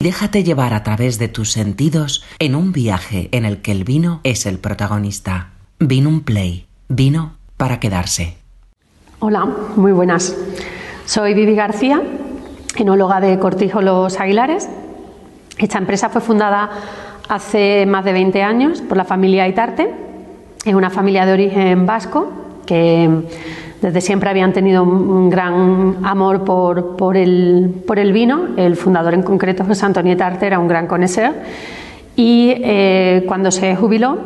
Déjate llevar a través de tus sentidos en un viaje en el que el vino es el protagonista. Vino un Play. Vino para quedarse. Hola, muy buenas. Soy Vivi García, enóloga de Cortijo Los Aguilares. Esta empresa fue fundada hace más de 20 años por la familia Itarte. Es una familia de origen vasco que desde siempre habían tenido un gran amor por, el, vino. El fundador en concreto, José Antonio Tarte, era un gran conocedor. Y eh, cuando se jubiló,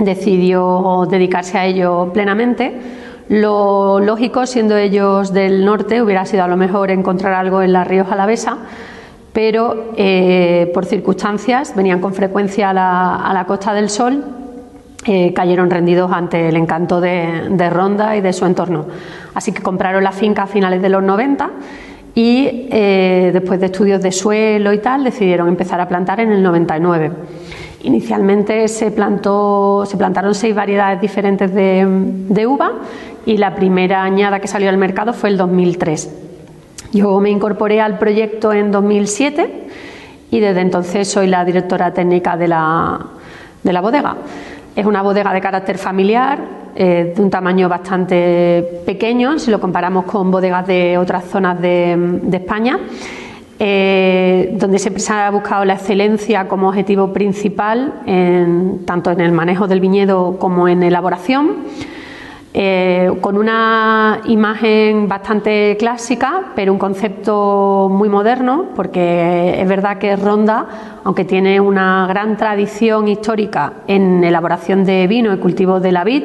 decidió dedicarse a ello plenamente. Lo lógico, siendo ellos del norte, hubiera sido a lo mejor encontrar algo en la Rioja Alavesa, pero eh, por circunstancias venían con frecuencia a la Costa del Sol eh, cayeron rendidos ante el encanto de, Ronda y de su entorno. Así que compraron la finca a finales de los 90 y eh, después de estudios de suelo y tal decidieron empezar a plantar en el 99. Inicialmente se, plantó, se plantaron seis variedades diferentes de, de uva y la primera añada que salió al mercado fue el 2003. Yo me incorporé al proyecto en 2007 y desde entonces soy la directora técnica de la, de la bodega. Es una bodega de carácter familiar, eh, de un tamaño bastante pequeño si lo comparamos con bodegas de otras zonas de, España, eh, donde siempre se ha buscado la excelencia como objetivo principal, tanto en el manejo del viñedo como en elaboración. Eh, con una imagen bastante clásica, pero un concepto muy moderno, porque es verdad que Ronda, aunque tiene una gran tradición histórica en elaboración de vino y cultivo de la vid,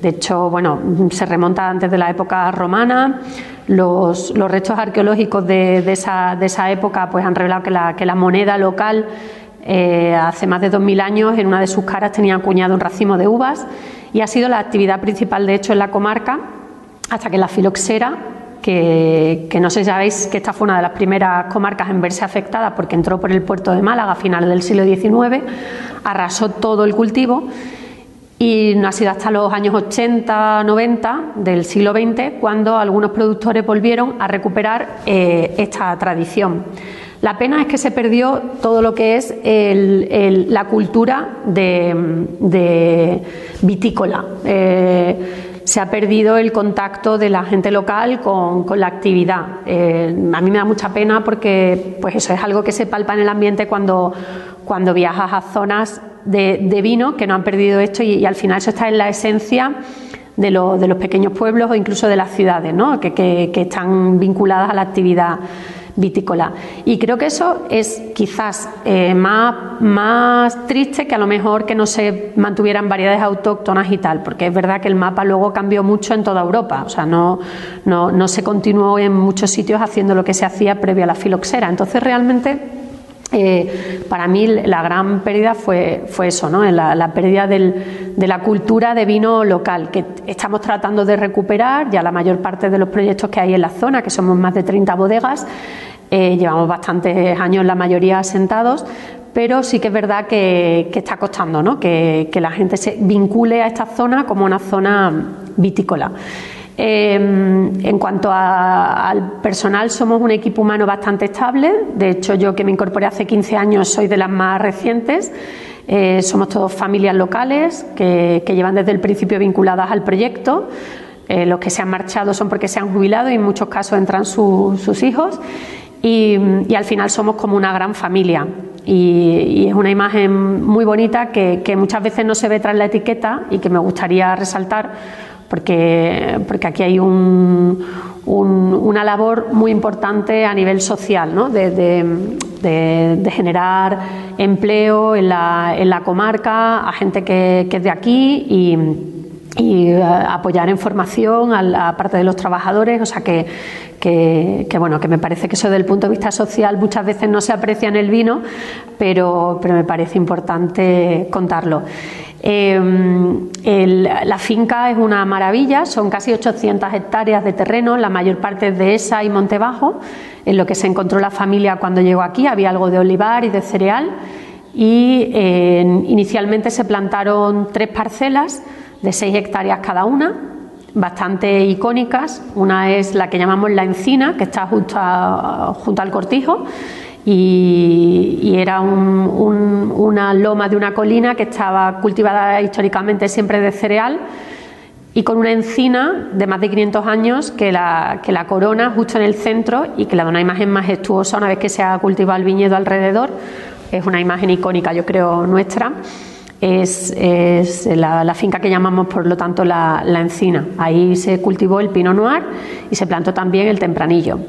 de hecho, bueno, se remonta antes de la época romana. Los, restos arqueológicos de, esa, de, esa, época pues, han revelado que la, que la moneda local eh, hace más de 2.000 años en una de sus caras tenía acuñado un racimo de uvas y ha sido la actividad principal de hecho en la comarca hasta que la filoxera que, no sé si sabéis que esta fue una de las primeras comarcas en verse afectada porque entró por el puerto de Málaga a finales del siglo XIX, arrasó todo el cultivo y no ha sido hasta los años 80, 90 del siglo XX cuando algunos productores volvieron a recuperar eh, esta tradición. La pena es que se perdió todo lo que es la cultura de, vitícola. Eh, se ha perdido el contacto de la gente local con, la actividad. Eh, a mí me da mucha pena porque pues eso es algo que se palpa en el ambiente cuando, cuando viajas a zonas de, vino que no han perdido esto y, al final eso está en la esencia de, de, los pequeños pueblos o incluso de las ciudades, ¿no? que, que están vinculadas a la actividad vitícola. Y creo que eso es quizás eh, más, más triste que a lo mejor que no se mantuvieran variedades autóctonas y tal, porque es verdad que el mapa luego cambió mucho en toda Europa, o sea, no, no, se continuó en muchos sitios haciendo lo que se hacía previo a la filoxera. Entonces, realmente. Eh, para mí la gran pérdida fue, fue eso, ¿no? la, pérdida de la cultura de vino local, que estamos tratando de recuperar, ya la mayor parte de los proyectos que hay en la zona, que somos más de 30 bodegas, eh, llevamos bastantes años la mayoría sentados, pero sí que es verdad que, está costando ¿no? que, la gente se vincule a esta zona como una zona vitícola. Eh, en cuanto al personal, somos un equipo humano bastante estable. De hecho, yo que me incorporé hace 15 años soy de las más recientes. Eh, somos todos familias locales que, llevan desde el principio vinculadas al proyecto. los que se han marchado son porque se han jubilado y en muchos casos entran sus hijos y, al final somos como una gran familia. Y, es una imagen muy bonita que, muchas veces no se ve tras la etiqueta y que me gustaría resaltar porque, porque aquí hay un, una labor muy importante a nivel social, ¿no? de, generar empleo en la, en la, comarca a gente que, es de aquí y eh, apoyar en formación a parte de los trabajadores, o sea que, que, bueno, que me parece que eso desde el punto de vista social muchas veces no se aprecia en el vino, pero, pero me parece importante contarlo. Em, la finca es una maravilla, son casi 800 hectáreas de terreno, la mayor parte es de esa y Montebajo, en lo que se encontró la familia cuando llegó aquí, había algo de olivar y de cereal, y inicialmente se plantaron tres parcelas, de 6 hectáreas cada una, bastante icónicas. Una es la que llamamos la encina, que está junto al cortijo, y, era una loma de una colina que estaba cultivada históricamente siempre de cereal y con una encina de más de 500 años que la, que la corona justo en el centro y que le da una imagen majestuosa una vez que se ha cultivado el viñedo alrededor. Es una imagen icónica, yo creo, nuestra. Es, la, finca que llamamos, por lo tanto, la, la encina. Ahí se cultivó el pino noir y se plantó también el tempranillo.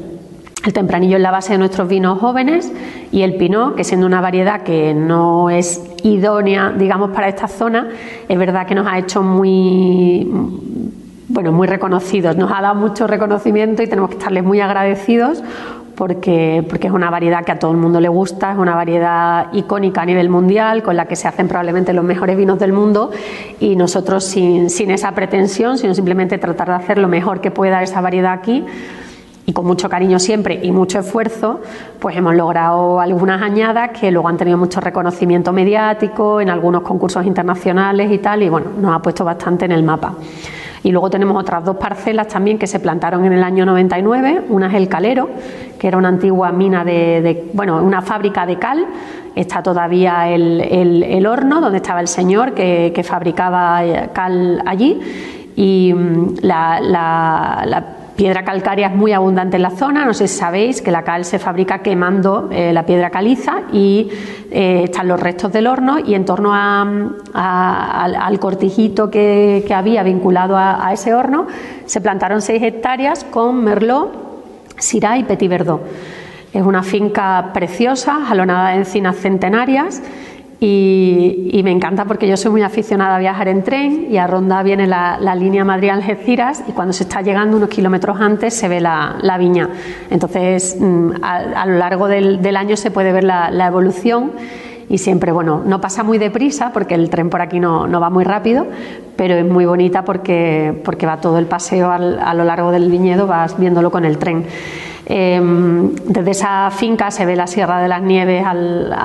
El tempranillo es la base de nuestros vinos jóvenes y el pinot, que siendo una variedad que no es idónea, digamos, para esta zona, es verdad que nos ha hecho muy, bueno, muy reconocidos, nos ha dado mucho reconocimiento y tenemos que estarles muy agradecidos porque, porque es una variedad que a todo el mundo le gusta, es una variedad icónica a nivel mundial, con la que se hacen probablemente los mejores vinos del mundo y nosotros sin, sin esa pretensión, sino simplemente tratar de hacer lo mejor que pueda esa variedad aquí, y con mucho cariño siempre y mucho esfuerzo, pues hemos logrado algunas añadas que luego han tenido mucho reconocimiento mediático en algunos concursos internacionales y tal, y bueno, nos ha puesto bastante en el mapa. Y luego tenemos otras dos parcelas también que se plantaron en el año 99. Una es el Calero, que era una antigua mina de, bueno, una fábrica de cal. Está todavía el, horno donde estaba el señor que, fabricaba eh, cal allí. Y mm, la, la Piedra calcárea es muy abundante en la zona, no sé si sabéis que la cal se fabrica quemando eh, la piedra caliza y eh, están los restos del horno y en torno al, cortijito que, había vinculado a, ese horno se plantaron seis hectáreas con merlot, syrah y petit verdot. Es una finca preciosa, jalonada de encinas centenarias y, me encanta porque yo soy muy aficionada a viajar en tren y a Ronda viene la, línea Madrid-Algeciras y cuando se está llegando unos kilómetros antes se ve la, viña. Entonces, mm, a, lo largo del, año se puede ver la, evolución y siempre, bueno, no pasa muy deprisa porque el tren por aquí no, va muy rápido, pero es muy bonita porque, porque va todo el paseo a lo largo del viñedo, vas viéndolo con el tren. Em, desde esa finca se ve la Sierra de las Nieves a,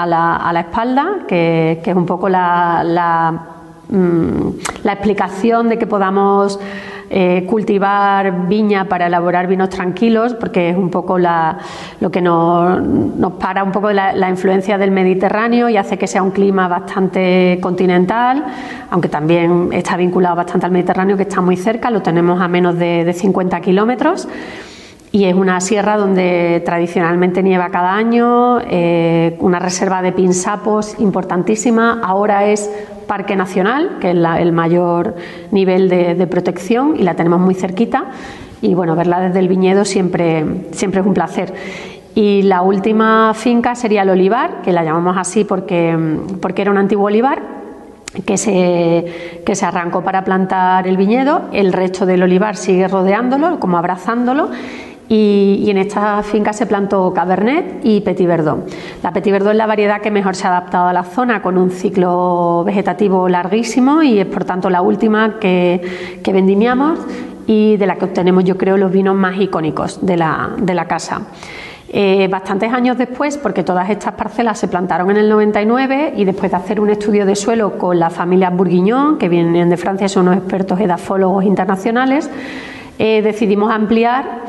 la, espalda, que, es un poco la, mm, explicación de que podamos eh, cultivar viña para elaborar vinos tranquilos, porque es un poco lo que nos, para un poco la, influencia del Mediterráneo y hace que sea un clima bastante continental, aunque también está vinculado bastante al Mediterráneo, que está muy cerca, lo tenemos a menos de, de 50 kilómetros y es una sierra donde tradicionalmente nieva cada año, eh, una reserva de pinsapos importantísima, ahora es Parque Nacional, que es el mayor nivel de, protección y la tenemos muy cerquita. Y bueno, verla desde el viñedo siempre, siempre es un placer. Y la última finca sería el olivar, que la llamamos así porque, porque era un antiguo olivar, que se, que se arrancó para plantar el viñedo, el resto del olivar sigue rodeándolo, como abrazándolo, y, en esta finca se plantó Cabernet y Petit Verdot. La Petit Verdot es la variedad que mejor se ha adaptado a la zona con un ciclo vegetativo larguísimo y es por tanto la última que, que vendimiamos y de la que obtenemos yo creo los vinos más icónicos de la, de la casa. Eh, bastantes años después, porque todas estas parcelas se plantaron en el 99 y después de hacer un estudio de suelo con la familia Bourguignon, que vienen de Francia, son unos expertos edafólogos internacionales, eh, decidimos ampliar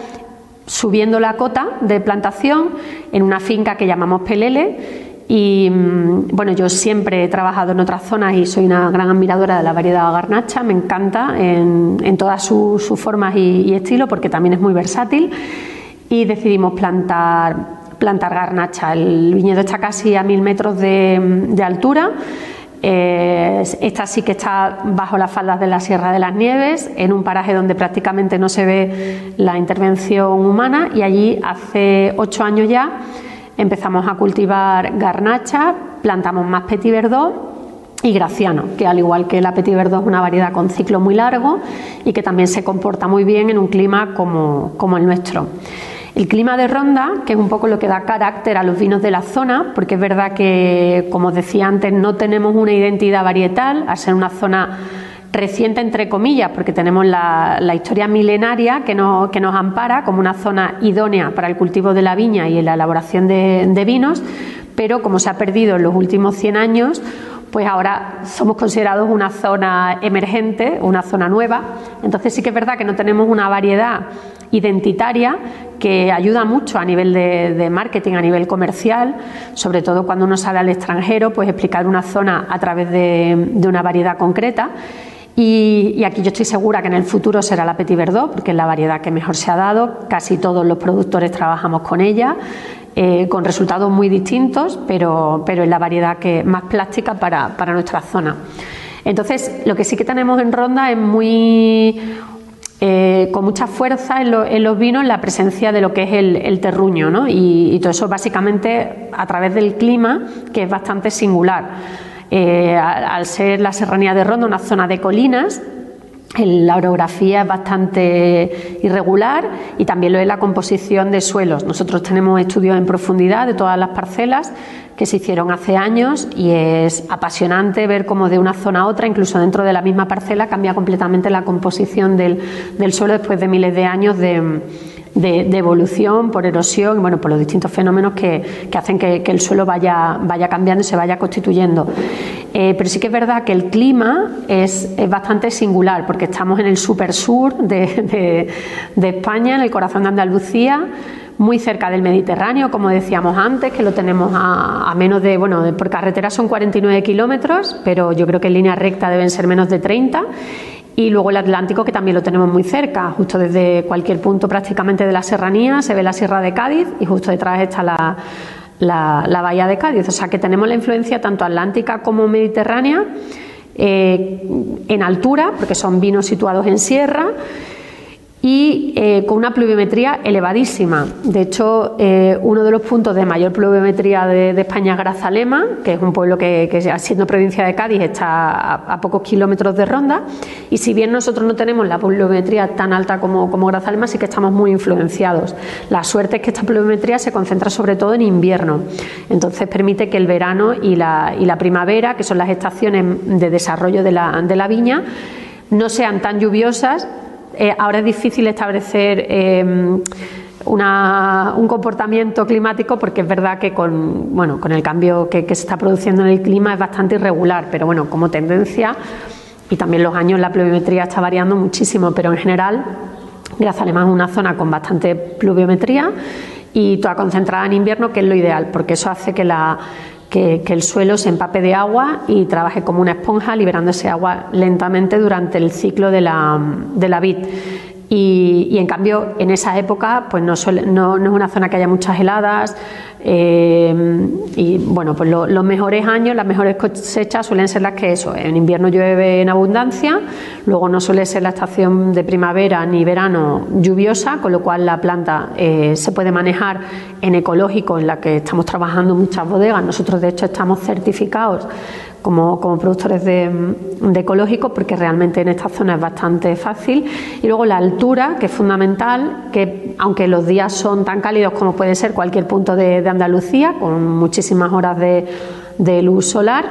subiendo la cota de plantación en una finca que llamamos Pelele. Y mm, bueno, yo siempre he trabajado en otras zonas y soy una gran admiradora de la variedad garnacha, me encanta en, todas sus, formas y, estilo porque también es muy versátil. Y decidimos plantar, plantar garnacha. El viñedo está casi a mil metros de altura eh, esta sí que está bajo las faldas de la Sierra de las Nieves, en un paraje donde prácticamente no se ve la intervención humana y allí hace ocho años ya empezamos a cultivar garnacha, plantamos más petit verdot y graciano, que al igual que la petit verdot es una variedad con ciclo muy largo y que también se comporta muy bien en un clima como, como el nuestro. El clima de Ronda, que es un poco lo que da carácter a los vinos de la zona, porque es verdad que, como os decía antes, no tenemos una identidad varietal, al ser una zona reciente, entre comillas, porque tenemos la, historia milenaria que, que, nos ampara como una zona idónea para el cultivo de la viña y la elaboración de, de vinos, pero como se ha perdido en los últimos 100 años, pues ahora somos considerados una zona emergente, una zona nueva. Entonces sí que es verdad que no tenemos una variedad identitaria que ayuda mucho a nivel de, marketing, a nivel comercial, sobre todo cuando uno sale al extranjero, pues explicar una zona a través de, una variedad concreta. Y, aquí yo estoy segura que en el futuro será la Petit Verdot, porque es la variedad que mejor se ha dado. Casi todos los productores trabajamos con ella, eh, con resultados muy distintos, pero, es la variedad que más plástica para, para nuestra zona. Entonces, lo que sí que tenemos en Ronda es muy eh, con mucha fuerza en, los vinos la presencia de lo que es el, terruño, ¿no? y, todo eso básicamente a través del clima, que es bastante singular. Eh, al, ser la serranía de Ronda una zona de colinas, la orografía es bastante irregular y también lo es la composición de suelos. Nosotros tenemos estudios en profundidad de todas las parcelas que se hicieron hace años y es apasionante ver cómo de una zona a otra, incluso dentro de la misma parcela, cambia completamente la composición del, suelo después de miles de años de, evolución por erosión y bueno, por los distintos fenómenos que, hacen que, el suelo vaya, vaya cambiando y se vaya constituyendo. Eh, pero sí que es verdad que el clima es, bastante singular porque estamos en el super sur de, de España, en el corazón de Andalucía muy cerca del Mediterráneo, como decíamos antes, que lo tenemos a, menos de, bueno, por carretera son 49 kilómetros, pero yo creo que en línea recta deben ser menos de 30. Y luego el Atlántico, que también lo tenemos muy cerca, justo desde cualquier punto prácticamente de la serranía se ve la Sierra de Cádiz y justo detrás está la, la, Bahía de Cádiz. O sea que tenemos la influencia tanto atlántica como mediterránea eh, en altura, porque son vinos situados en sierra y eh, con una pluviometría elevadísima. De hecho, eh, uno de los puntos de mayor pluviometría de, España es Grazalema, que es un pueblo que, siendo provincia de Cádiz, está a, pocos kilómetros de Ronda. Y si bien nosotros no tenemos la pluviometría tan alta como, Grazalema, sí que estamos muy influenciados. La suerte es que esta pluviometría se concentra sobre todo en invierno. Entonces permite que el verano y la, y la primavera, que son las estaciones de desarrollo de la, de la viña, no sean tan lluviosas eh, ahora es difícil establecer eh, un comportamiento climático porque es verdad que con, bueno, con el cambio que, se está produciendo en el clima es bastante irregular, pero bueno, como tendencia y también los años la pluviometría está variando muchísimo, pero en general Grazalema es una zona con bastante pluviometría y toda concentrada en invierno, que es lo ideal, porque eso hace que la, que, el suelo se empape de agua y trabaje como una esponja, liberando ese agua lentamente durante el ciclo de la, de la vid. Y, en cambio, en esa época, pues no, no, no, es una zona que haya muchas heladas, eh, y bueno, pues los mejores años, las mejores cosechas suelen ser las que eso, en invierno llueve en abundancia, luego no suele ser la estación de primavera ni verano lluviosa, con lo cual la planta eh, se puede manejar en ecológico, en la que estamos trabajando muchas bodegas. Nosotros de hecho estamos certificados como, productores de, ecológico, porque realmente en esta zona es bastante fácil. Y luego la altura, que es fundamental, que aunque los días son tan cálidos como puede ser cualquier punto de, Andalucía, con muchísimas horas de luz solar,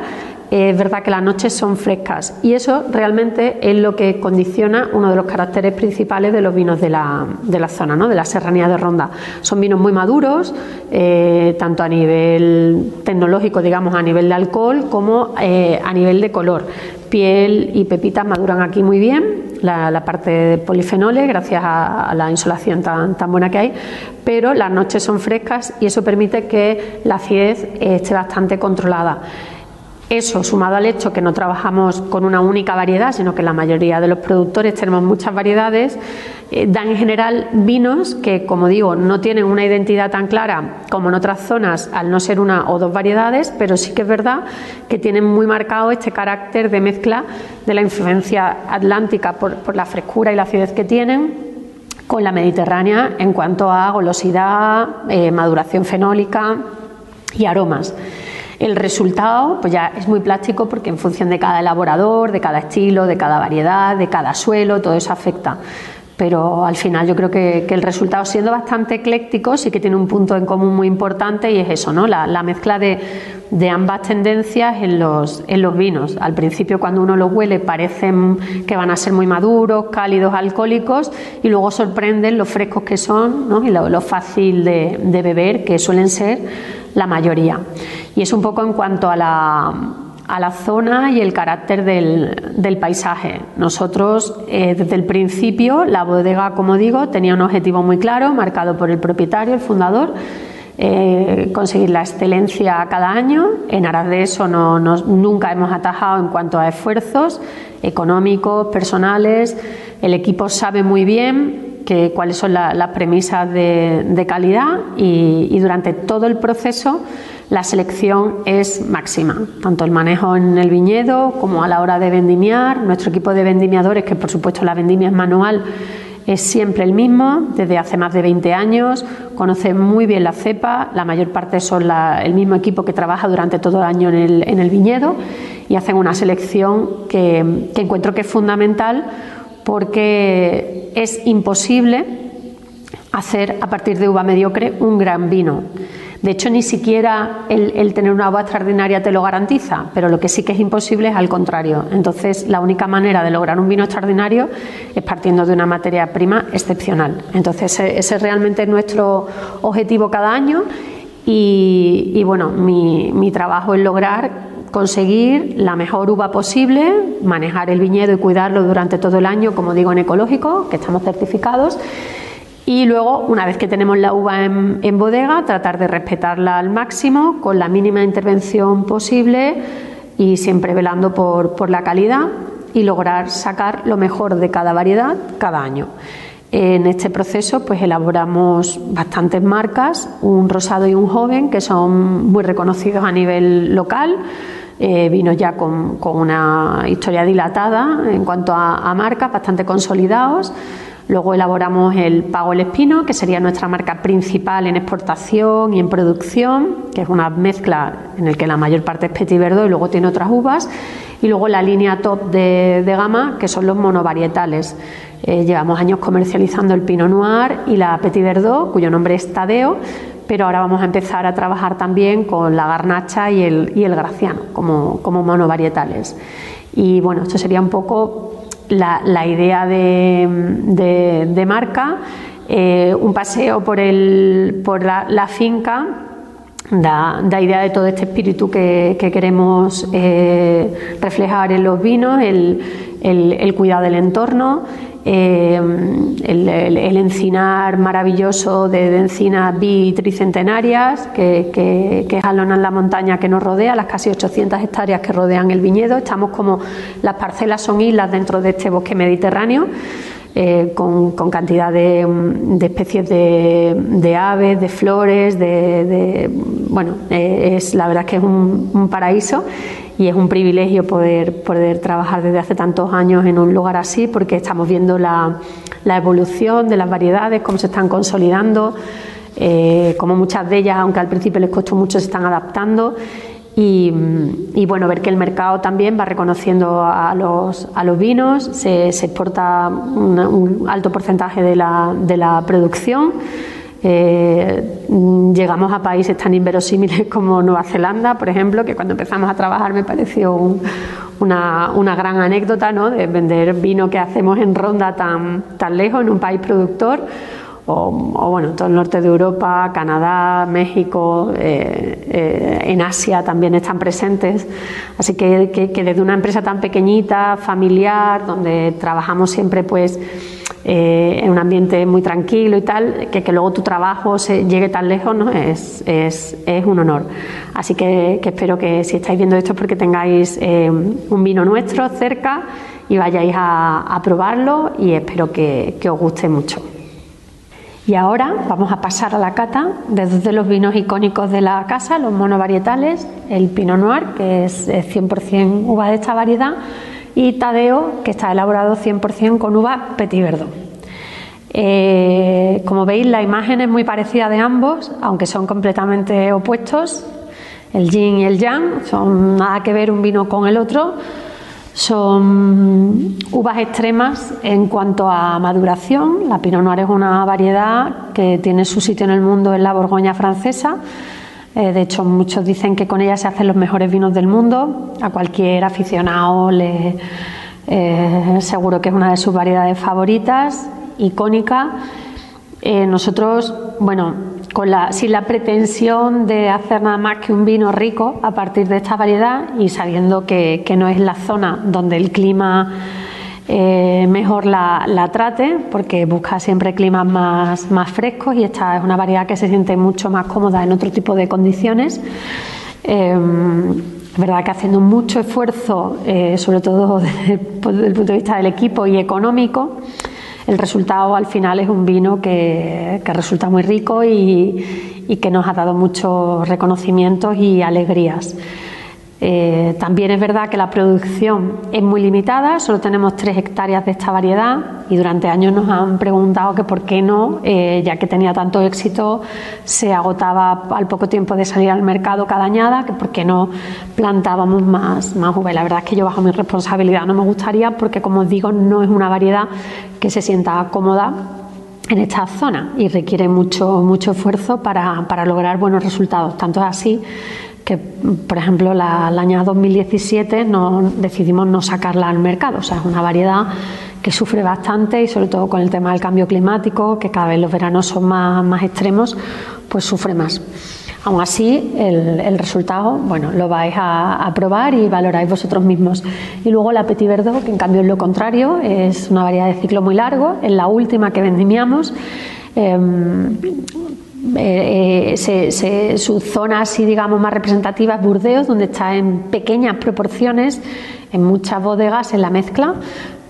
es verdad que las noches son frescas y eso realmente es lo que condiciona uno de los caracteres principales de los vinos de la, de la zona, ¿no? de la serranía de Ronda. Son vinos muy maduros, eh, tanto a nivel tecnológico, digamos, a nivel de alcohol, como eh, a nivel de color. Piel y pepitas maduran aquí muy bien, la, parte de polifenoles, gracias a, la insolación tan, tan buena que hay, pero las noches son frescas y eso permite que la acidez esté bastante controlada. Eso, sumado al hecho que no trabajamos con una única variedad, sino que la mayoría de los productores tenemos muchas variedades, eh, dan en general vinos que, como digo, no tienen una identidad tan clara como en otras zonas, al no ser una o dos variedades, pero sí que es verdad que tienen muy marcado este carácter de mezcla de la influencia atlántica por, la frescura y la acidez que tienen con la mediterránea en cuanto a golosidad, eh, maduración fenólica y aromas. El resultado pues ya es muy plástico porque en función de cada elaborador, de cada estilo, de cada variedad, de cada suelo, todo eso afecta. Pero al final yo creo que, el resultado, siendo bastante ecléctico, sí que tiene un punto en común muy importante y es eso, ¿no? La, mezcla de, ambas tendencias en los, en los vinos. Al principio, cuando uno los huele, parecen que van a ser muy maduros, cálidos, alcohólicos, y luego sorprenden lo frescos que son ¿no? y lo, fácil de, de beber, que suelen ser la mayoría. Y es un poco en cuanto a la, a la zona y el carácter del, paisaje. Nosotros, eh, desde el principio, la bodega, como digo, tenía un objetivo muy claro, marcado por el propietario, el fundador, eh, conseguir la excelencia cada año. En aras de eso no, nunca hemos atajado en cuanto a esfuerzos económicos, personales. El equipo sabe muy bien cuáles son las premisas de, calidad y, durante todo el proceso la selección es máxima, tanto el manejo en el viñedo como a la hora de vendimiar. Nuestro equipo de vendimiadores, que por supuesto la vendimia es manual, es siempre el mismo, desde hace más de 20 años, conoce muy bien la cepa, la mayor parte son el mismo equipo que trabaja durante todo el año en el, viñedo y hacen una selección que encuentro que es fundamental porque es imposible hacer a partir de uva mediocre un gran vino. De hecho, ni siquiera el, tener una uva extraordinaria te lo garantiza, pero lo que sí que es imposible es al contrario. Entonces, la única manera de lograr un vino extraordinario es partiendo de una materia prima excepcional. Entonces, ese, es realmente nuestro objetivo cada año y, bueno, mi trabajo es lograr conseguir la mejor uva posible, manejar el viñedo y cuidarlo durante todo el año, como digo, en ecológico, que estamos certificados y luego, una vez que tenemos la uva en, bodega, tratar de respetarla al máximo, con la mínima intervención posible y siempre velando por, la calidad y lograr sacar lo mejor de cada variedad cada año. En este proceso pues elaboramos bastantes marcas, un rosado y un joven, que son muy reconocidos a nivel local, eh, vinos ya con, una historia dilatada en cuanto a, marcas, bastante consolidados. Luego elaboramos el Pago el Espino, que sería nuestra marca principal en exportación y en producción, que es una mezcla en el que la mayor parte es Petit Verdot y luego tiene otras uvas. Y luego la línea top de, gama, que son los monovarietales. Eh, llevamos años comercializando el Pinot Noir y la Petit Verdot, cuyo nombre es Tadeo, pero ahora vamos a empezar a trabajar también con la Garnacha y el, Graciano como, como monovarietales. Y bueno, esto sería un poco la, idea de, marca, eh, un paseo por, el, por la, finca. Da, idea de todo este espíritu que, queremos eh, reflejar en los vinos, el cuidado del entorno, eh, el, encinar maravilloso de, encinas bitricentenarias que, que, que jalonan la montaña que nos rodea, las casi 800 hectáreas que rodean el viñedo. Estamos como las parcelas son islas dentro de este bosque mediterráneo. Eh, con, cantidad de, especies de, aves, de flores, de, bueno, eh, es la verdad que es un, paraíso y es un privilegio poder, poder trabajar desde hace tantos años en un lugar así porque estamos viendo la, evolución de las variedades, cómo se están consolidando, eh, como muchas de ellas, aunque al principio les costó mucho, se están adaptando y, bueno, ver que el mercado también va reconociendo a los, a los vinos, se, exporta un alto porcentaje de la, de la producción. Eh, llegamos a países tan inverosímiles como Nueva Zelanda, por ejemplo, que cuando empezamos a trabajar me pareció una, una, gran anécdota ¿no? de vender vino que hacemos en ronda tan, tan lejos, en un país productor o, bueno, todo el norte de Europa, Canadá, México, eh, eh, en Asia también están presentes. Así que, que, desde una empresa tan pequeñita, familiar, donde trabajamos siempre pues eh, en un ambiente muy tranquilo y tal, que, luego tu trabajo se llegue tan lejos ¿no? es, es, es un honor. Así que, espero que si estáis viendo esto es porque tengáis un vino nuestro cerca y vayáis a, probarlo y espero que, que os guste mucho. Y ahora vamos a pasar a la cata de dos de los vinos icónicos de la casa, los monovarietales, el Pinot Noir, que es 100% uva de esta variedad, y Tadeo, que está elaborado 100% con uva Petit Verdot. Eh, como veis, la imagen es muy parecida de ambos, aunque son completamente opuestos. El yin y el yang son nada que ver un vino con el otro son uvas extremas en cuanto a maduración. La Pinot Noir es una variedad que tiene su sitio en el mundo en la Borgoña francesa. Eh, de hecho, muchos dicen que con ella se hacen los mejores vinos del mundo. A cualquier aficionado le eh, seguro que es una de sus variedades favoritas, icónica. Eh, nosotros, bueno, con la, sin la pretensión de hacer nada más que un vino rico a partir de esta variedad y sabiendo que, no es la zona donde el clima eh, mejor la, trate, porque busca siempre climas más, frescos y esta es una variedad que se siente mucho más cómoda en otro tipo de condiciones. Eh, es verdad que haciendo mucho esfuerzo, eh, sobre todo desde el punto de vista del equipo y económico, el resultado al final es un vino que, resulta muy rico y, que nos ha dado muchos reconocimientos y alegrías. Eh, también es verdad que la producción es muy limitada, solo tenemos tres hectáreas de esta variedad y durante años nos han preguntado que por qué no, eh, ya que tenía tanto éxito, se agotaba al poco tiempo de salir al mercado cada añada, que por qué no plantábamos más, más la verdad es que yo bajo mi responsabilidad no me gustaría porque, como os digo, no es una variedad que se sienta cómoda en esta zona y requiere mucho, mucho esfuerzo para, para lograr buenos resultados. Tanto es así que, por ejemplo, la, el año 2017 no, decidimos no sacarla al mercado. O sea, es una variedad que sufre bastante y sobre todo con el tema del cambio climático, que cada vez los veranos son más, más extremos, pues sufre más. Aún así, el, resultado, bueno, lo vais a, probar y valoráis vosotros mismos. Y luego la Petit Verdot, que en cambio es lo contrario, es una variedad de ciclo muy largo, es la última que vendimiamos. Em, eh, su zona así digamos más representativa es Burdeos, donde está en pequeñas proporciones, en muchas bodegas en la mezcla,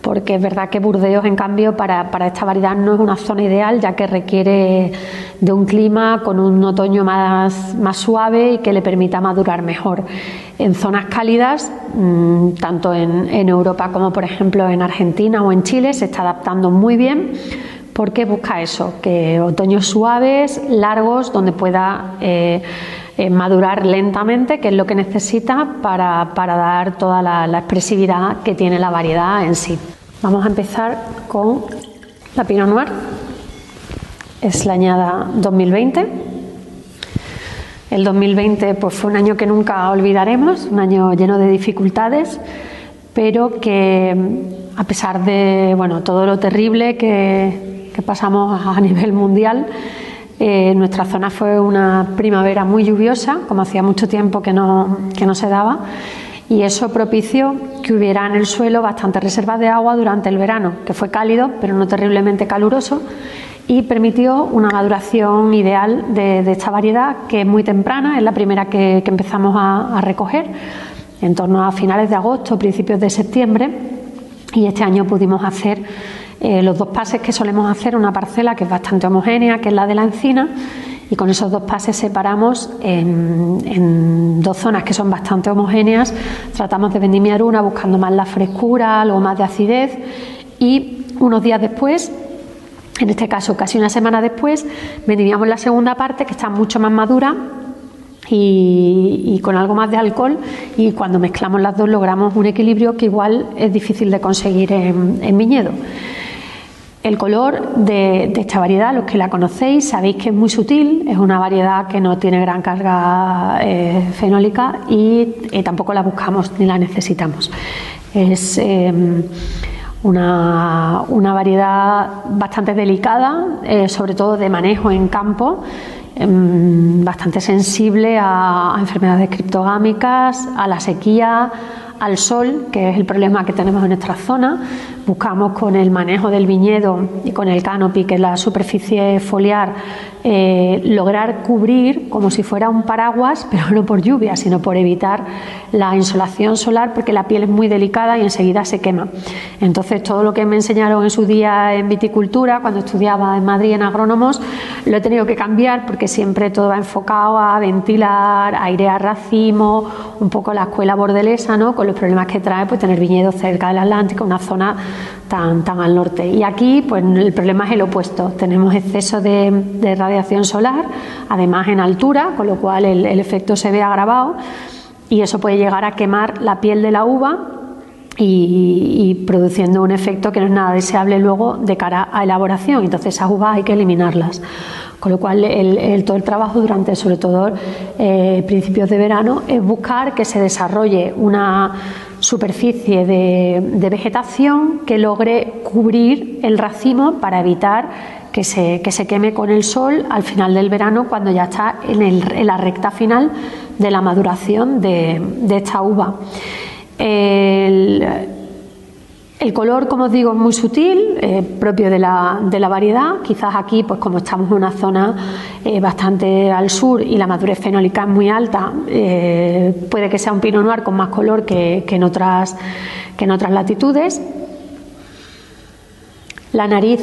porque es verdad que Burdeos, en cambio, para, esta variedad no es una zona ideal, ya que requiere de un clima con un otoño más, más suave y que le permita madurar mejor. En zonas cálidas, mm, tanto en Europa como, por ejemplo, en Argentina o en Chile, se está adaptando muy bien porque busca eso, que otoños suaves, largos, donde pueda eh, eh, madurar lentamente, que es lo que necesita para, dar toda la, expresividad que tiene la variedad en sí. Vamos a empezar con la Pinot Noir. Es la añada 2020. El 2020 pues, fue un año que nunca olvidaremos, un año lleno de dificultades, pero que a pesar de bueno, todo lo terrible que, que pasamos a nivel mundial. Eh, nuestra zona fue una primavera muy lluviosa, como hacía mucho tiempo que no, que no se daba, y eso propició que hubiera en el suelo bastante reservas de agua durante el verano, que fue cálido, pero no terriblemente caluroso, y permitió una maduración ideal de, esta variedad, que es muy temprana, es la primera que, empezamos a, a recoger, en torno a finales de agosto, principios de septiembre, y este año pudimos hacer eh, los dos pases que solemos hacer, una parcela que es bastante homogénea, que es la de la encina, y con esos dos pases separamos en, dos zonas que son bastante homogéneas. Tratamos de vendimiar una buscando más la frescura, algo más de acidez, y unos días después en este caso casi una semana después, vendimiamos la segunda parte que está mucho más madura y, con algo más de alcohol y cuando mezclamos las dos logramos un equilibrio que igual es difícil de conseguir en viñedo. El color de, esta variedad, los que la conocéis, sabéis que es muy sutil, es una variedad que no tiene gran carga eh, fenólica y eh, tampoco la buscamos ni la necesitamos. Es em, una, variedad bastante delicada, eh, sobre todo de manejo en campo, em, bastante sensible a enfermedades criptogámicas, a la sequía, al sol, que es el problema que tenemos en nuestra zona. Buscamos con el manejo del viñedo y con el canopy, que es la superficie foliar, eh, lograr cubrir como si fuera un paraguas, pero no por lluvia, sino por evitar la insolación solar, porque la piel es muy delicada y enseguida se quema. Entonces, todo lo que me enseñaron en su día en viticultura, cuando estudiaba en Madrid en agrónomos, lo he tenido que cambiar porque siempre todo va enfocado a ventilar, airear racimo, un poco la escuela bordelesa, ¿no? los problemas que trae pues tener viñedos cerca del Atlántico, una zona tan, tan al norte. Y aquí pues el problema es el opuesto, tenemos exceso de, radiación solar, además en altura, con lo cual el, efecto se ve agravado y eso puede llegar a quemar la piel de la uva y, produciendo un efecto que no es nada deseable luego de cara a elaboración. Entonces esas uvas hay que eliminarlas. Con lo cual, el, todo el trabajo durante, sobre todo, eh, principios de verano, es buscar que se desarrolle una superficie de, vegetación que logre cubrir el racimo para evitar que se, que se queme con el sol al final del verano cuando ya está en, en la recta final de la maduración de, esta uva. El, el color, como os digo, es muy sutil, eh, propio de la, de la, variedad. Quizás aquí, pues como estamos en una zona eh, bastante al sur y la madurez fenólica es muy alta, eh, puede que sea un Pinot Noir con más color que, que, en, otras, que en otras latitudes. La nariz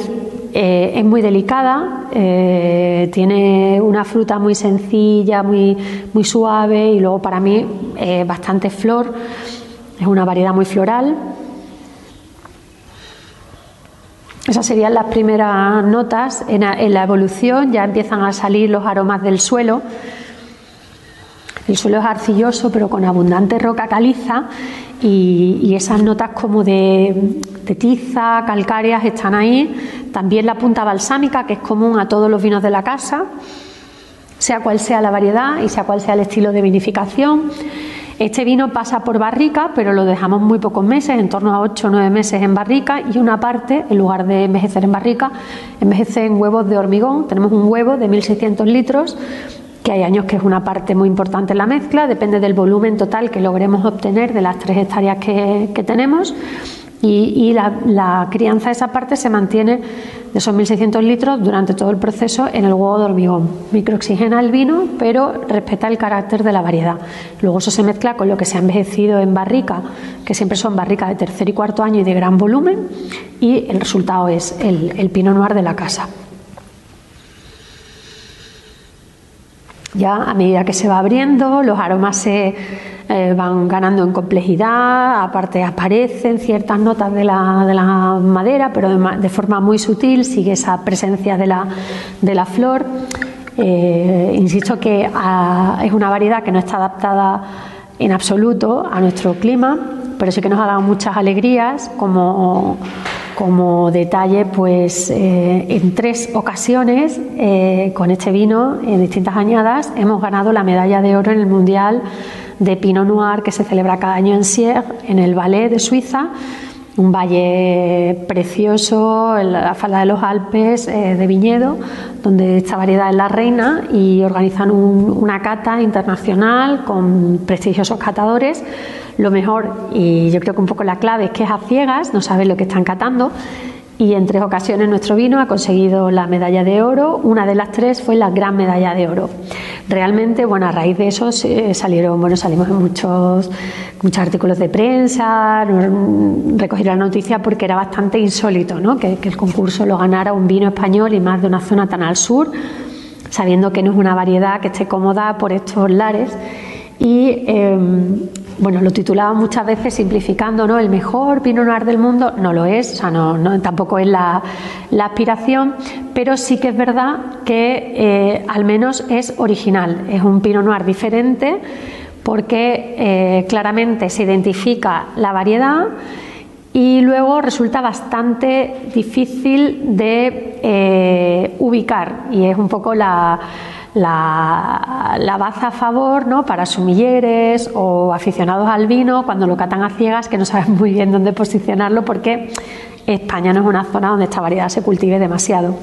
es muy delicada, tiene una fruta muy sencilla, muy, muy suave y luego para mí bastante flor. Es una variedad muy floral. Esas serían las primeras notas. En, la evolución ya empiezan a salir los aromas del suelo. El suelo es arcilloso, pero con abundante roca caliza, y, esas notas como de, de, tiza, calcáreas, están ahí. También la punta balsámica, que es común a todos los vinos de la casa, sea cual sea la variedad y sea cual sea el estilo de vinificación. Este vino pasa por barrica, pero lo dejamos muy pocos meses, en torno a 8 o 9 meses en barrica, y una parte, en lugar de envejecer en barrica, envejece en huevos de hormigón. Tenemos un huevo de 1.600 litros que hay años que es una parte muy importante en la mezcla, depende del volumen total que logremos obtener de las tres hectáreas que, que tenemos y, la, crianza de esa parte se mantiene de esos 1.600 litros durante todo el proceso en el huevo de hormigón. Microoxigena el vino, pero respeta el carácter de la variedad. Luego eso se mezcla con lo que se ha envejecido en barrica, que siempre son barricas de tercer y cuarto año y de gran volumen, y el resultado es el, el Pinot Noir de la casa. Ya a medida que se va abriendo, los aromas se eh, van ganando en complejidad, aparte aparecen ciertas notas de la, de la madera, pero de, forma muy sutil, sigue esa presencia de la, de la flor. Eh, insisto que ah, es una variedad que no está adaptada en absoluto a nuestro clima, pero sí que nos ha dado muchas alegrías como, como detalle, pues eh, en tres ocasiones con este vino, en distintas añadas, hemos ganado la medalla de oro en el Mundial de Pinot Noir que se celebra cada año en Sierre, en el Valais de Suiza, un valle precioso, en la falda de los Alpes eh, de viñedo, donde esta variedad es la reina y organizan una cata internacional con prestigiosos catadores. Lo mejor, y yo creo que un poco la clave es que es a ciegas, no saben lo que están catando y en tres ocasiones nuestro vino ha conseguido la medalla de oro. Una de las tres fue la gran medalla de oro. Realmente, bueno, a raíz de eso salieron, bueno, salimos en muchos, muchos artículos de prensa, recogí la noticia porque era bastante insólito, ¿no? Que, el concurso lo ganara un vino español y más de una zona tan al sur, sabiendo que no es una variedad que esté cómoda por estos lares. Y em, bueno, lo titulaba muchas veces simplificando, ¿no? El mejor Pinot Noir del mundo. No lo es, o sea, no, tampoco es la, aspiración, pero sí que es verdad que eh, al menos es original, es un Pinot Noir diferente porque eh, claramente se identifica la variedad y luego resulta bastante difícil de eh, ubicar. Y es un poco la la, baza a favor ¿no? para sumilleres o aficionados al vino cuando lo catan a ciegas que no saben muy bien dónde posicionarlo porque España no es una zona donde esta variedad se cultive demasiado.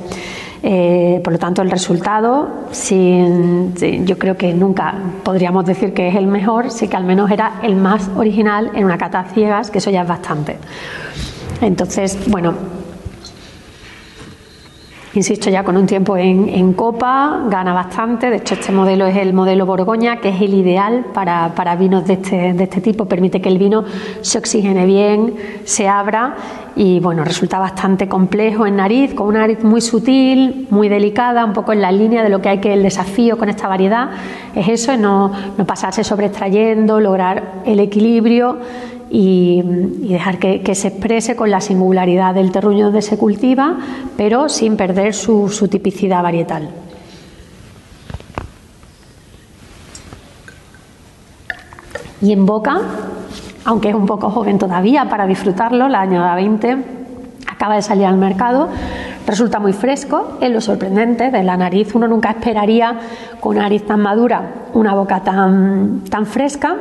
Eh, por lo tanto, el resultado, sin, yo creo que nunca podríamos decir que es el mejor, sí que al menos era el más original en una cata a ciegas, que eso ya es bastante. Entonces, bueno, Insisto, ya con un tiempo en, copa, gana bastante. De hecho, este modelo es el modelo Borgoña, que es el ideal para, vinos de este, de este tipo. Permite que el vino se oxigene bien, se abra y bueno, resulta bastante complejo en nariz, con una nariz muy sutil, muy delicada, un poco en la línea de lo que hay que el desafío con esta variedad es eso, no, no pasarse sobreextrayendo, lograr el equilibrio y, dejar que, se exprese con la singularidad del terruño donde se cultiva, pero sin perder su, tipicidad varietal. Y en boca, aunque es un poco joven todavía para disfrutarlo, la añada 20 acaba de salir al mercado, resulta muy fresco, es lo sorprendente, de la nariz uno nunca esperaría con una nariz tan madura una boca tan, tan fresca,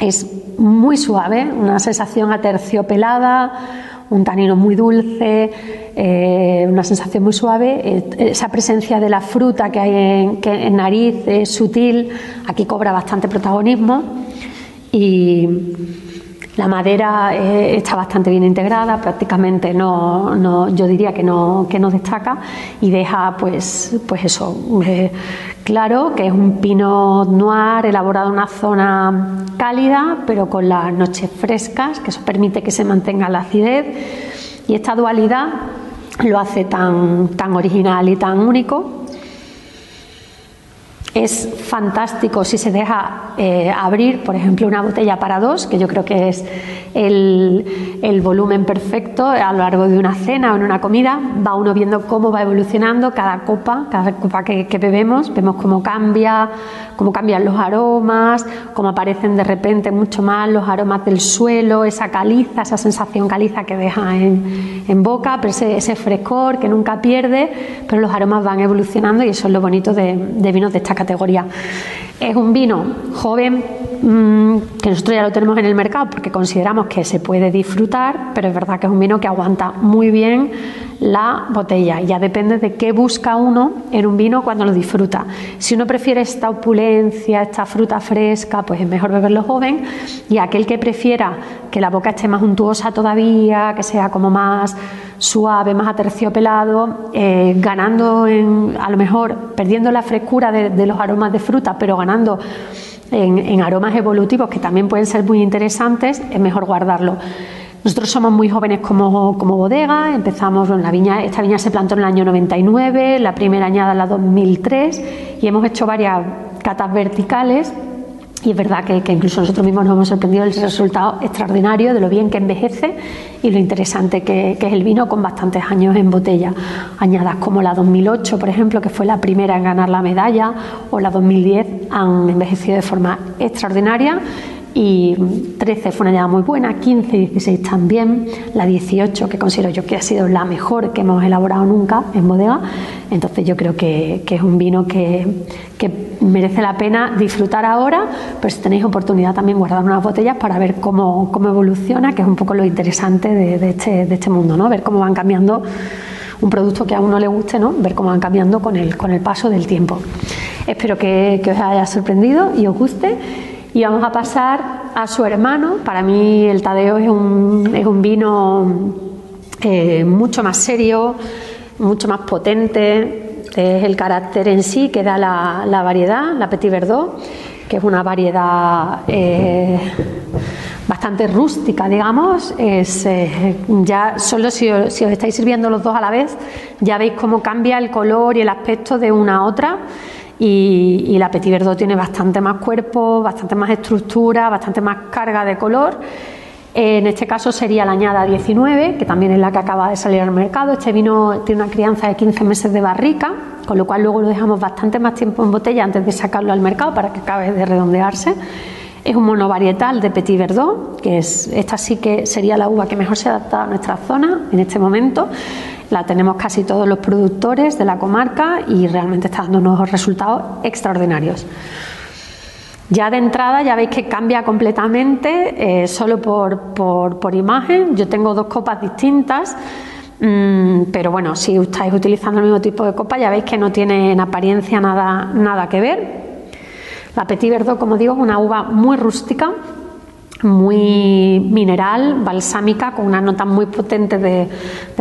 es muy suave, una sensación aterciopelada, un tanino muy dulce, eh, una sensación muy suave. Eh, esa presencia de la fruta que hay en, que en nariz es sutil, aquí cobra bastante protagonismo y la madera eh, está bastante bien integrada, prácticamente no, yo diría que no, que no destaca y deja pues, pues eso, eh, claro que es un pino noir elaborado en una zona cálida, pero con las noches frescas, que eso permite que se mantenga la acidez. Y esta dualidad lo hace tan, tan original y tan único es fantástico si se deja eh, abrir, por ejemplo, una botella para dos, que yo creo que es el, volumen perfecto a lo largo de una cena o en una comida. Va uno viendo cómo va evolucionando cada copa, cada copa que, bebemos, vemos cómo cambia, cómo cambian los aromas, cómo aparecen de repente mucho más los aromas del suelo, esa caliza, esa sensación caliza que deja en, boca, pero ese, frescor que nunca pierde, pero los aromas van evolucionando y eso es lo bonito de, de vinos de esta categoría. Es un vino joven mm, que nosotros ya lo tenemos en el mercado porque consideramos que se puede disfrutar, pero es verdad que es un vino que aguanta muy bien la botella. Ya depende de qué busca uno en un vino cuando lo disfruta. Si uno prefiere esta opulencia, esta fruta fresca, pues es mejor beberlo joven. Y aquel que prefiera que la boca esté más untuosa todavía, que sea como más suave, más aterciopelado, eh, ganando en, a lo mejor, perdiendo la frescura de, los aromas de fruta, pero ganando en, aromas evolutivos que también pueden ser muy interesantes, es mejor guardarlo. Nosotros somos muy jóvenes como, bodega, empezamos, la viña, esta viña se plantó en el año 99, la primera añada en la 2003 y hemos hecho varias catas verticales y es verdad que, incluso nosotros mismos nos hemos sorprendido del resultado extraordinario de lo bien que envejece y lo interesante que, es el vino con bastantes años en botella. Añadas como la 2008, por ejemplo, que fue la primera en ganar la medalla, o la 2010 han envejecido de forma extraordinaria y 13 fue una añada muy buena, 15 y 16 también, la 18 que considero yo que ha sido la mejor que hemos elaborado nunca en bodega, entonces yo creo que, es un vino que, merece la pena disfrutar ahora, pero si tenéis oportunidad también guardar unas botellas para ver cómo, evoluciona, que es un poco lo interesante de, este, de este mundo, ¿no? ver cómo van cambiando un producto que a uno le guste, ¿no? ver cómo van cambiando con el, con el paso del tiempo. Espero que os haya sorprendido y os guste y vamos a pasar a su hermano. Para mí el Tadeo es un, es un vino eh, mucho más serio, mucho más potente. Es el carácter en sí que da la, variedad, la Petit Verdot, que es una variedad eh, bastante rústica, digamos. Es, eh, ya solo si, si os estáis sirviendo los dos a la vez, ya veis cómo cambia el color y el aspecto de una a otra y, la Petit Verdot tiene bastante más cuerpo, bastante más estructura, bastante más carga de color. En este caso sería la añada 19, que también es la que acaba de salir al mercado. Este vino tiene una crianza de 15 meses de barrica, con lo cual luego lo dejamos bastante más tiempo en botella antes de sacarlo al mercado para que acabe de redondearse. Es un monovarietal de Petit Verdot, que es esta sí que sería la uva que mejor se adapta a nuestra zona en este momento. La tenemos casi todos los productores de la comarca y realmente está dando unos resultados extraordinarios. Ya de entrada ya veis que cambia completamente, eh, solo por, imagen. Yo tengo dos copas distintas, mm, pero bueno, si estáis utilizando el mismo tipo de copa ya veis que no tiene en apariencia nada, nada que ver. La Petit Verdot, como digo, es una uva muy rústica, muy mineral, balsámica, con una nota muy potente de,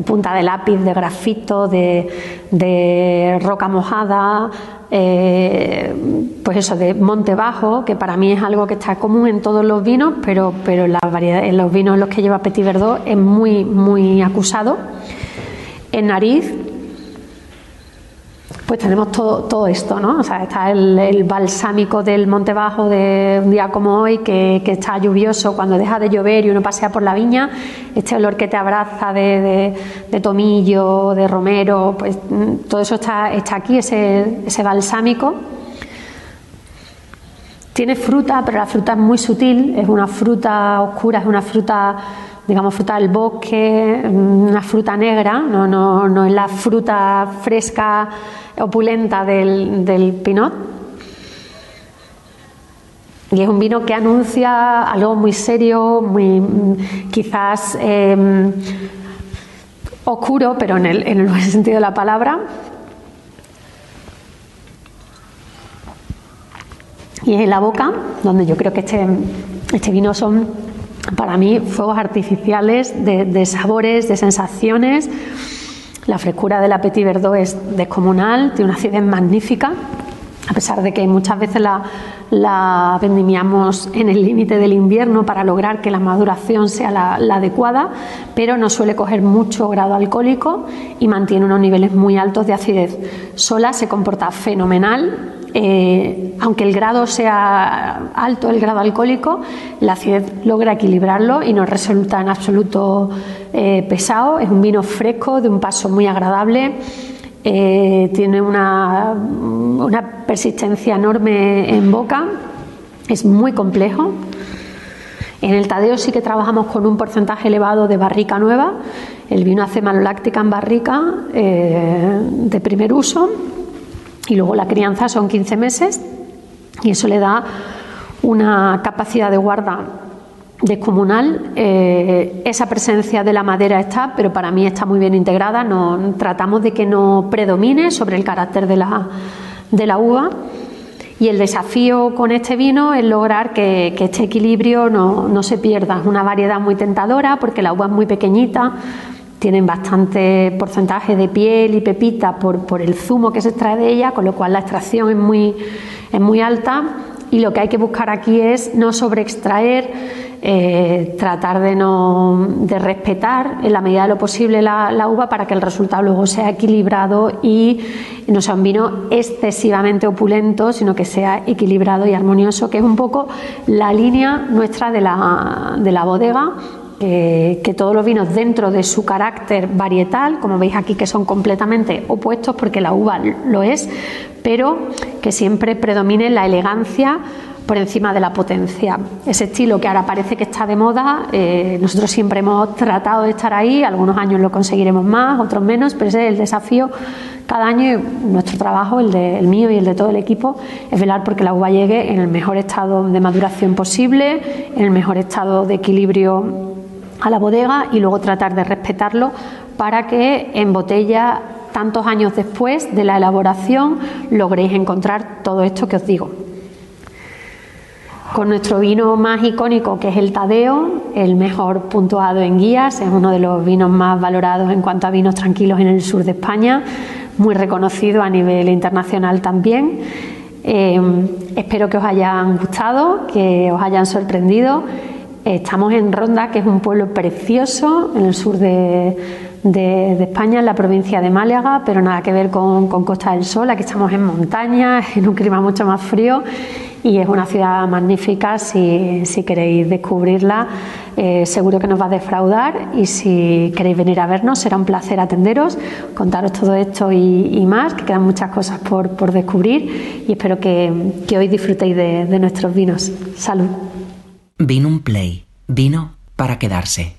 punta de lápiz, de grafito, de, roca mojada, eh, pues eso, de monte bajo, que para mí es algo que está común en todos los vinos, pero, pero en, en los vinos en los que lleva Petit Verdot es muy, muy acusado. En nariz pues tenemos todo, todo esto, ¿no? O sea, está el, balsámico del Monte Bajo de un día como hoy, que, está lluvioso, cuando deja de llover y uno pasea por la viña, este olor que te abraza de, tomillo, de romero, pues mm, todo eso está, está aquí, ese, ese balsámico. Tiene fruta, pero la fruta es muy sutil, es una fruta oscura, es una fruta digamos, fruta del bosque, una fruta negra, no, no, no es la fruta fresca, opulenta del, del pinot. Y es un vino que anuncia algo muy serio, muy quizás em, oscuro, pero en el, en el buen sentido de la palabra. Y es en la boca, donde yo creo que este, este vino son para mí fuegos artificiales de, sabores, de sensaciones. La frescura del Petit Verdot es descomunal, tiene una acidez magnífica a pesar de que muchas veces la, vendimiamos en el límite del invierno para lograr que la maduración sea la, adecuada, pero no suele coger mucho grado alcohólico y mantiene unos niveles muy altos de acidez. Sola se comporta fenomenal. Eh, aunque el grado sea alto, el grado alcohólico, la acidez logra equilibrarlo y no resulta en absoluto eh, pesado. Es un vino fresco, de un paso muy agradable eh, tiene una, persistencia enorme en boca, es muy complejo. En el Tadeo sí que trabajamos con un porcentaje elevado de barrica nueva, el vino hace maloláctica en barrica de primer uso y luego la crianza son 15 meses y eso le da una capacidad de guarda descomunal. Eh, esa presencia de la madera está, pero para mí está muy bien integrada. No, tratamos de que no predomine sobre el carácter de la, de la uva. Y el desafío con este vino es lograr que, este equilibrio no, no, se pierda. Es una variedad muy tentadora porque la uva es muy pequeñita, tienen bastante porcentaje de piel y pepita por, por el zumo que se extrae de ella, con lo cual la extracción es muy, es muy alta. Y lo que hay que buscar aquí es no sobreextraer eh, tratar de, no, de respetar en la medida de lo posible la, uva para que el resultado luego sea equilibrado y no sea un vino excesivamente opulento, sino que sea equilibrado y armonioso, que es un poco la línea nuestra de la, de la bodega que todos los vinos dentro de su carácter varietal, como veis aquí que son completamente opuestos porque la uva lo es, pero que siempre predomine la elegancia por encima de la potencia. Ese estilo que ahora parece que está de moda, eh, nosotros siempre hemos tratado de estar ahí, algunos años lo conseguiremos más, otros menos, pero ese es el desafío cada año nuestro trabajo, el, de, el mío y el de todo el equipo, es velar porque la uva llegue en el mejor estado de maduración posible, en el mejor estado de equilibrio a la bodega y luego tratar de respetarlo para que en botella tantos años después de la elaboración logréis encontrar todo esto que os digo con nuestro vino más icónico que es el Tadeo, el mejor puntuado en guías, es uno de los vinos más valorados en cuanto a vinos tranquilos en el sur de España, muy reconocido a nivel internacional también. Eh, espero que os hayan gustado, que os hayan sorprendido. Estamos en Ronda, que es un pueblo precioso en el sur de, España, en la provincia de Málaga, pero nada que ver con, Costa del Sol. Aquí estamos en montaña, en un clima mucho más frío y es una ciudad magnífica si, queréis descubrirla. Eh, seguro que nos va a defraudar y si queréis venir a vernos será un placer atenderos, contaros todo esto y, más, que quedan muchas cosas por, descubrir y espero que, hoy disfrutéis de, de nuestros vinos. Salud. Vino un play, vino para quedarse.